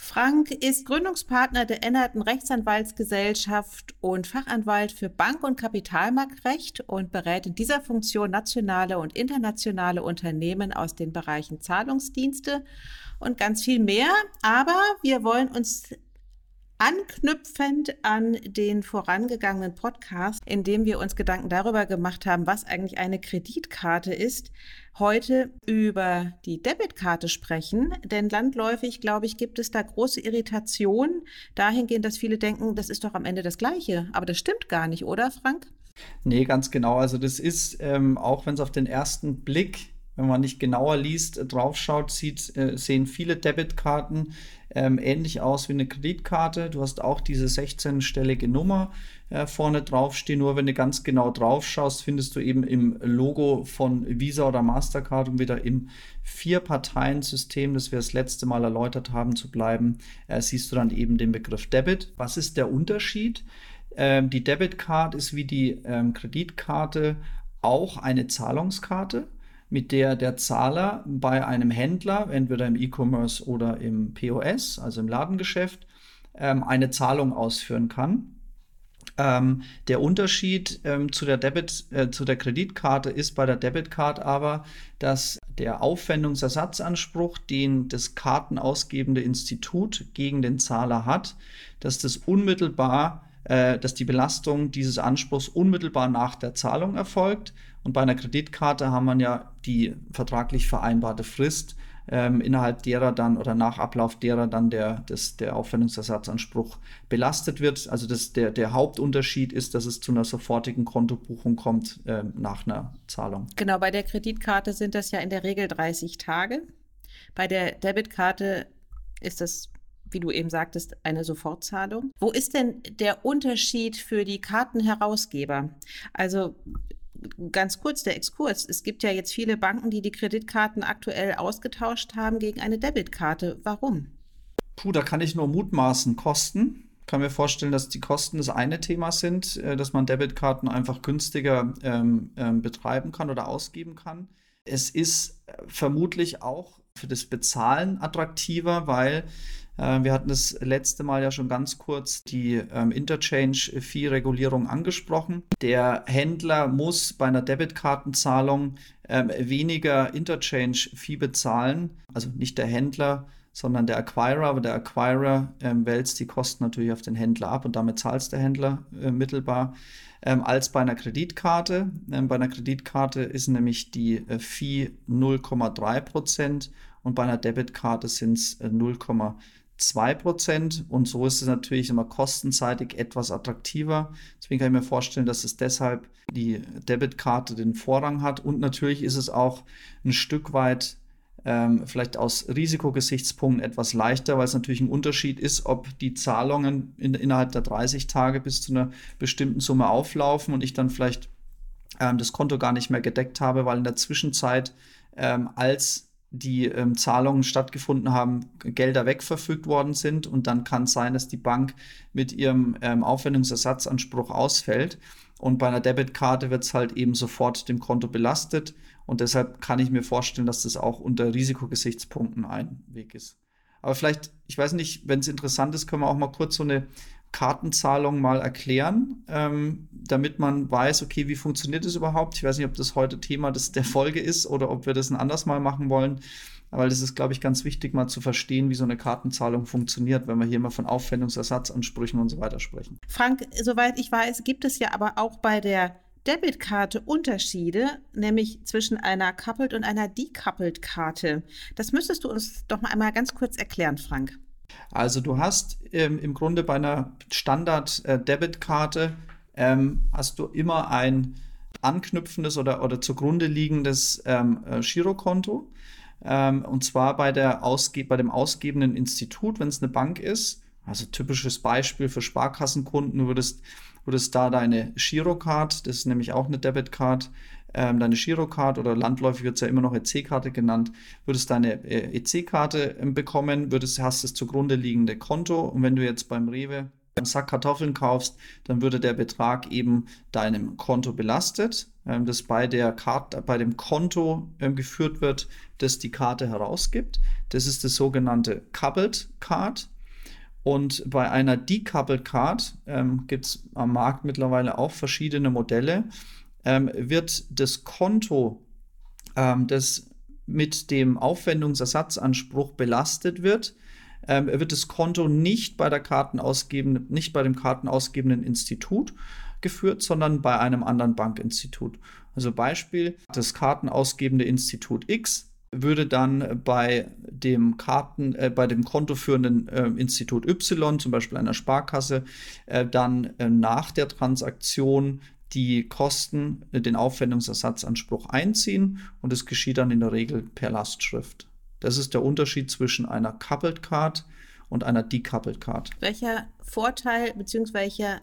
Frank ist Gründungspartner der Ennerten Rechtsanwaltsgesellschaft und Fachanwalt für Bank- und Kapitalmarktrecht und berät in dieser Funktion nationale und internationale Unternehmen aus den Bereichen Zahlungsdienste und ganz viel mehr. Aber wir wollen uns anknüpfend an den vorangegangenen Podcast, in dem wir uns Gedanken darüber gemacht haben, was eigentlich eine Kreditkarte ist, heute über die Debitkarte sprechen. Denn landläufig, glaube ich, gibt es da große Irritation dahingehend, dass viele denken, das ist doch am Ende das Gleiche. Aber das stimmt gar nicht, oder Frank? Nee, ganz genau. Also das ist, ähm, auch wenn es auf den ersten Blick wenn man nicht genauer liest, draufschaut, sieht, äh, sehen viele Debitkarten ähm, ähnlich aus wie eine Kreditkarte. Du hast auch diese 16-stellige Nummer äh, vorne draufstehen. Nur wenn du ganz genau drauf schaust, findest du eben im Logo von Visa oder Mastercard, um wieder im Vier-Parteien-System, das wir das letzte Mal erläutert haben, zu bleiben, äh, siehst du dann eben den Begriff Debit. Was ist der Unterschied? Ähm, die Debitcard ist wie die ähm, Kreditkarte auch eine Zahlungskarte mit der der Zahler bei einem Händler, entweder im E-Commerce oder im POS, also im Ladengeschäft, ähm, eine Zahlung ausführen kann. Ähm, der Unterschied ähm, zu der Debit, äh, zu der Kreditkarte ist bei der Debitcard aber, dass der Aufwendungsersatzanspruch, den das kartenausgebende Institut gegen den Zahler hat, dass das unmittelbar, äh, dass die Belastung dieses Anspruchs unmittelbar nach der Zahlung erfolgt und bei einer Kreditkarte haben wir ja die vertraglich vereinbarte Frist, ähm, innerhalb derer dann oder nach Ablauf derer dann der, des, der Aufwendungsersatzanspruch belastet wird. Also das, der, der Hauptunterschied ist, dass es zu einer sofortigen Kontobuchung kommt äh, nach einer Zahlung. Genau, bei der Kreditkarte sind das ja in der Regel 30 Tage. Bei der Debitkarte ist das wie du eben sagtest, eine Sofortzahlung. Wo ist denn der Unterschied für die Kartenherausgeber? Also ganz kurz der Exkurs. Es gibt ja jetzt viele Banken, die die Kreditkarten aktuell ausgetauscht haben gegen eine Debitkarte. Warum? Puh, da kann ich nur mutmaßen. Kosten. Kann mir vorstellen, dass die Kosten das eine Thema sind, äh, dass man Debitkarten einfach günstiger ähm, ähm, betreiben kann oder ausgeben kann. Es ist äh, vermutlich auch für das Bezahlen attraktiver, weil wir hatten das letzte Mal ja schon ganz kurz die ähm, Interchange-Fee-Regulierung angesprochen. Der Händler muss bei einer Debitkartenzahlung ähm, weniger Interchange-Fee bezahlen, also nicht der Händler, sondern der Acquirer. Aber der Acquirer ähm, wälzt die Kosten natürlich auf den Händler ab und damit zahlt der Händler äh, mittelbar. Ähm, als bei einer Kreditkarte. Ähm, bei einer Kreditkarte ist nämlich die äh, Fee 0,3 Prozent und bei einer Debitkarte sind es äh, 0,3 2% und so ist es natürlich immer kostenseitig etwas attraktiver. Deswegen kann ich mir vorstellen, dass es deshalb die Debitkarte den Vorrang hat und natürlich ist es auch ein Stück weit ähm, vielleicht aus Risikogesichtspunkten etwas leichter, weil es natürlich ein Unterschied ist, ob die Zahlungen in, innerhalb der 30 Tage bis zu einer bestimmten Summe auflaufen und ich dann vielleicht ähm, das Konto gar nicht mehr gedeckt habe, weil in der Zwischenzeit ähm, als die ähm, Zahlungen stattgefunden haben, Gelder wegverfügt worden sind und dann kann es sein, dass die Bank mit ihrem ähm, Aufwendungsersatzanspruch ausfällt und bei einer Debitkarte wird es halt eben sofort dem Konto belastet und deshalb kann ich mir vorstellen, dass das auch unter Risikogesichtspunkten ein Weg ist. Aber vielleicht, ich weiß nicht, wenn es interessant ist, können wir auch mal kurz so eine Kartenzahlung mal erklären, ähm, damit man weiß, okay, wie funktioniert das überhaupt? Ich weiß nicht, ob das heute Thema des, der Folge ist oder ob wir das ein anderes Mal machen wollen. Aber das ist, glaube ich, ganz wichtig, mal zu verstehen, wie so eine Kartenzahlung funktioniert, wenn wir hier mal von Aufwendungsersatzansprüchen und so weiter sprechen. Frank, soweit ich weiß, gibt es ja aber auch bei der Debitkarte Unterschiede, nämlich zwischen einer Coupled und einer Decoupled Karte. Das müsstest du uns doch mal einmal ganz kurz erklären, Frank. Also du hast ähm, im Grunde bei einer Standard-Debitkarte äh, ähm, hast du immer ein anknüpfendes oder, oder zugrunde liegendes ähm, äh, Girokonto. Ähm, und zwar bei, der Ausge bei dem ausgebenden Institut, wenn es eine Bank ist. Also typisches Beispiel für Sparkassenkunden, du würdest würdest da deine Girocard, das ist nämlich auch eine Debitcard, ähm, deine Girocard oder landläufig wird es ja immer noch EC-Karte genannt, würdest deine äh, EC-Karte äh, bekommen, würdest, hast das zugrunde liegende Konto und wenn du jetzt beim Rewe einen Sack Kartoffeln kaufst, dann würde der Betrag eben deinem Konto belastet, ähm, das bei, der Karte, bei dem Konto ähm, geführt wird, das die Karte herausgibt. Das ist das sogenannte Coupled Card. Und bei einer Decoupled Card ähm, gibt es am Markt mittlerweile auch verschiedene Modelle ähm, wird das Konto, ähm, das mit dem Aufwendungsersatzanspruch belastet wird, ähm, wird das Konto nicht bei der Kartenausgebenden, nicht bei dem kartenausgebenden Institut geführt, sondern bei einem anderen Bankinstitut. Also Beispiel, das kartenausgebende Institut X würde dann bei dem Karten, äh, bei dem kontoführenden äh, Institut Y, zum Beispiel einer Sparkasse, äh, dann äh, nach der Transaktion die Kosten, äh, den Aufwendungsersatzanspruch einziehen und es geschieht dann in der Regel per Lastschrift. Das ist der Unterschied zwischen einer Coupled Card und einer Decoupled Card. Welcher Vorteil bzw.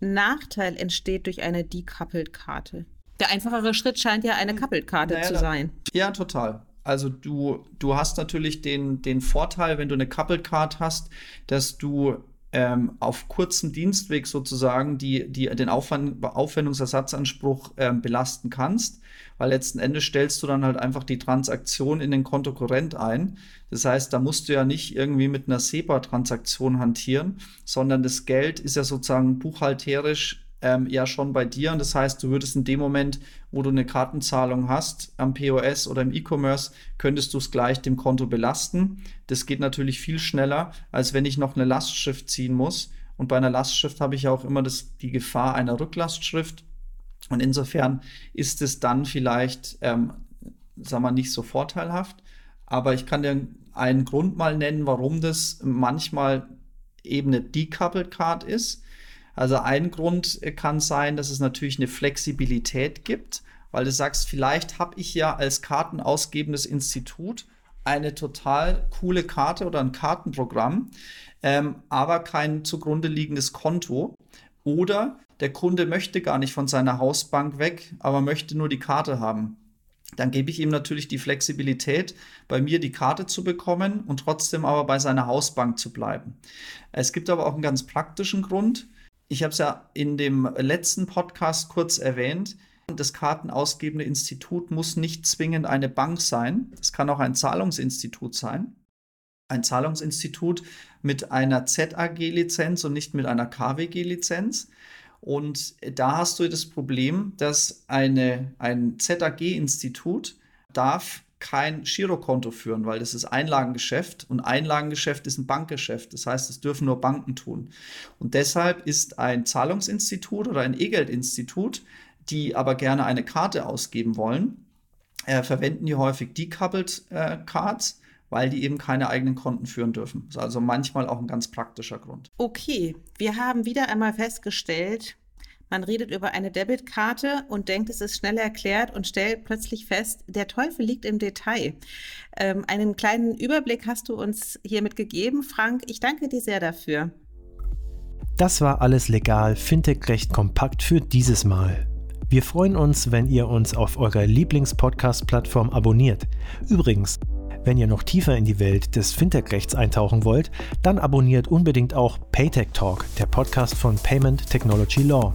Nachteil entsteht durch eine Decoupled Karte? Der einfachere Schritt scheint ja eine Coupled Karte naja, zu sein. Ja, total. Also du, du hast natürlich den, den Vorteil, wenn du eine Coupled Card hast, dass du ähm, auf kurzem Dienstweg sozusagen die, die, den Aufwand, Aufwendungsersatzanspruch ähm, belasten kannst, weil letzten Endes stellst du dann halt einfach die Transaktion in den Kontokorrent ein. Das heißt, da musst du ja nicht irgendwie mit einer SEPA-Transaktion hantieren, sondern das Geld ist ja sozusagen buchhalterisch ähm, ja schon bei dir. Und das heißt, du würdest in dem Moment, wo du eine Kartenzahlung hast am POS oder im E-Commerce, könntest du es gleich dem Konto belasten. Das geht natürlich viel schneller, als wenn ich noch eine Lastschrift ziehen muss. Und bei einer Lastschrift habe ich ja auch immer das, die Gefahr einer Rücklastschrift. Und insofern ist es dann vielleicht, ähm, sagen wir, nicht so vorteilhaft. Aber ich kann dir einen Grund mal nennen, warum das manchmal eben eine Decoupled Card ist also ein Grund kann sein, dass es natürlich eine Flexibilität gibt, weil du sagst, vielleicht habe ich ja als kartenausgebendes Institut eine total coole Karte oder ein Kartenprogramm, ähm, aber kein zugrunde liegendes Konto. Oder der Kunde möchte gar nicht von seiner Hausbank weg, aber möchte nur die Karte haben. Dann gebe ich ihm natürlich die Flexibilität, bei mir die Karte zu bekommen und trotzdem aber bei seiner Hausbank zu bleiben. Es gibt aber auch einen ganz praktischen Grund ich habe es ja in dem letzten Podcast kurz erwähnt, das kartenausgebende Institut muss nicht zwingend eine Bank sein. Es kann auch ein Zahlungsinstitut sein. Ein Zahlungsinstitut mit einer ZAG-Lizenz und nicht mit einer KWG-Lizenz. Und da hast du das Problem, dass eine, ein ZAG-Institut darf kein Girokonto führen, weil das ist Einlagengeschäft und Einlagengeschäft ist ein Bankgeschäft. Das heißt, das dürfen nur Banken tun. Und deshalb ist ein Zahlungsinstitut oder ein E-Geldinstitut, die aber gerne eine Karte ausgeben wollen, äh, verwenden die häufig Decoupled äh, Cards, weil die eben keine eigenen Konten führen dürfen. Das ist also manchmal auch ein ganz praktischer Grund. Okay, wir haben wieder einmal festgestellt, man redet über eine Debitkarte und denkt, es ist schnell erklärt und stellt plötzlich fest, der Teufel liegt im Detail. Ähm, einen kleinen Überblick hast du uns hiermit gegeben, Frank. Ich danke dir sehr dafür. Das war alles legal, Fintech-Recht kompakt für dieses Mal. Wir freuen uns, wenn ihr uns auf eurer Lieblings-Podcast-Plattform abonniert. Übrigens, wenn ihr noch tiefer in die Welt des Fintech-Rechts eintauchen wollt, dann abonniert unbedingt auch Paytech Talk, der Podcast von Payment Technology Law.